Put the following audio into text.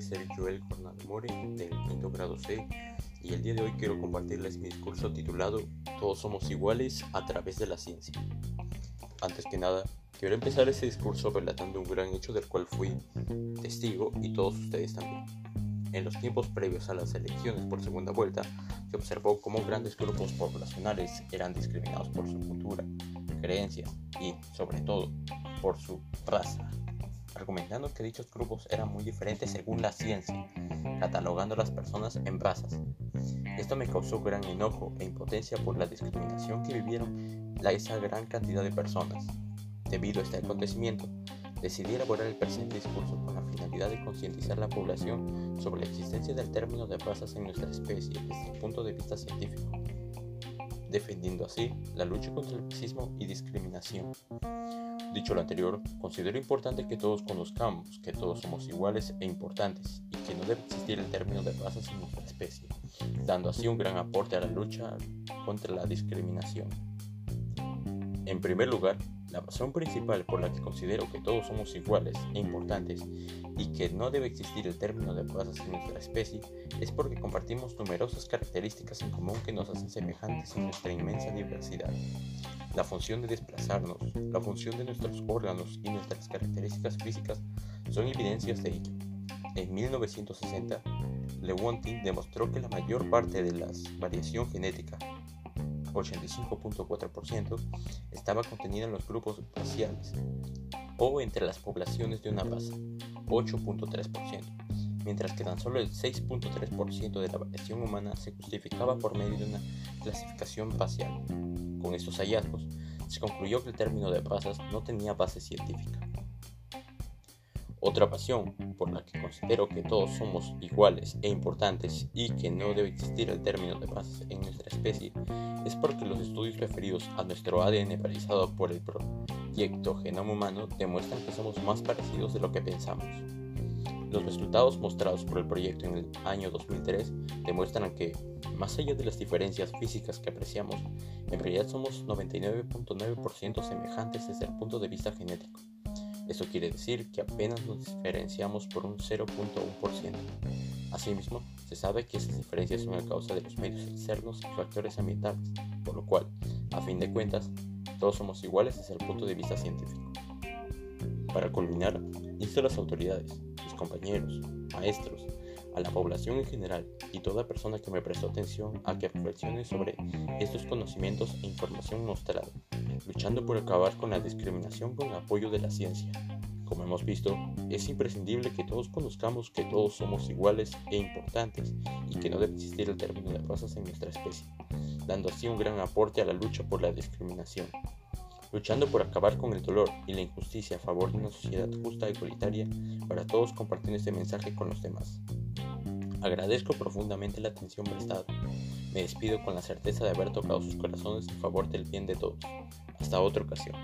ser Joel Cornal More del quinto grado C y el día de hoy quiero compartirles mi discurso titulado Todos somos iguales a través de la ciencia. Antes que nada, quiero empezar este discurso relatando un gran hecho del cual fui testigo y todos ustedes también. En los tiempos previos a las elecciones por segunda vuelta, se observó cómo grandes grupos poblacionales eran discriminados por su cultura, creencia y, sobre todo, por su raza, argumentando que dichos grupos eran muy diferentes según la ciencia, catalogando a las personas en razas. Esto me causó gran enojo e impotencia por la discriminación que vivieron la esa gran cantidad de personas. Debido a este acontecimiento, decidí elaborar el presente discurso con la finalidad de concientizar a la población sobre la existencia del término de razas en nuestra especie desde el punto de vista científico, defendiendo así la lucha contra el racismo y discriminación. Dicho lo anterior, considero importante que todos conozcamos que todos somos iguales e importantes y que no debe existir el término de razas en nuestra especie, dando así un gran aporte a la lucha contra la discriminación. En primer lugar, la razón principal por la que considero que todos somos iguales e importantes y que no debe existir el término de razas en nuestra especie es porque compartimos numerosas características en común que nos hacen semejantes en nuestra inmensa diversidad la función de desplazarnos, la función de nuestros órganos y nuestras características físicas son evidencias de ello. En 1960, Lewontin demostró que la mayor parte de la variación genética, 85.4%, estaba contenida en los grupos raciales o entre las poblaciones de una raza, 8.3%, mientras que tan solo el 6.3% de la variación humana se justificaba por medio de una clasificación racial. Con estos hallazgos, se concluyó que el término de razas no tenía base científica. Otra pasión por la que considero que todos somos iguales e importantes y que no debe existir el término de razas en nuestra especie es porque los estudios referidos a nuestro ADN realizado por el proyecto Genoma Humano demuestran que somos más parecidos de lo que pensamos. Los resultados mostrados por el proyecto en el año 2003 demuestran que, más allá de las diferencias físicas que apreciamos, en realidad somos 99.9% semejantes desde el punto de vista genético. Esto quiere decir que apenas nos diferenciamos por un 0.1%. Asimismo, se sabe que esas diferencias son a causa de los medios externos y factores ambientales, por lo cual, a fin de cuentas, todos somos iguales desde el punto de vista científico. Para culminar, insto a las autoridades, compañeros, maestros, a la población en general y toda persona que me prestó atención a que reflexione sobre estos conocimientos e información mostrada, luchando por acabar con la discriminación con el apoyo de la ciencia. Como hemos visto, es imprescindible que todos conozcamos que todos somos iguales e importantes y que no debe existir el término de razas en nuestra especie, dando así un gran aporte a la lucha por la discriminación luchando por acabar con el dolor y la injusticia a favor de una sociedad justa y igualitaria para todos compartiendo este mensaje con los demás. Agradezco profundamente la atención prestada. Me despido con la certeza de haber tocado sus corazones en favor del bien de todos. Hasta otra ocasión.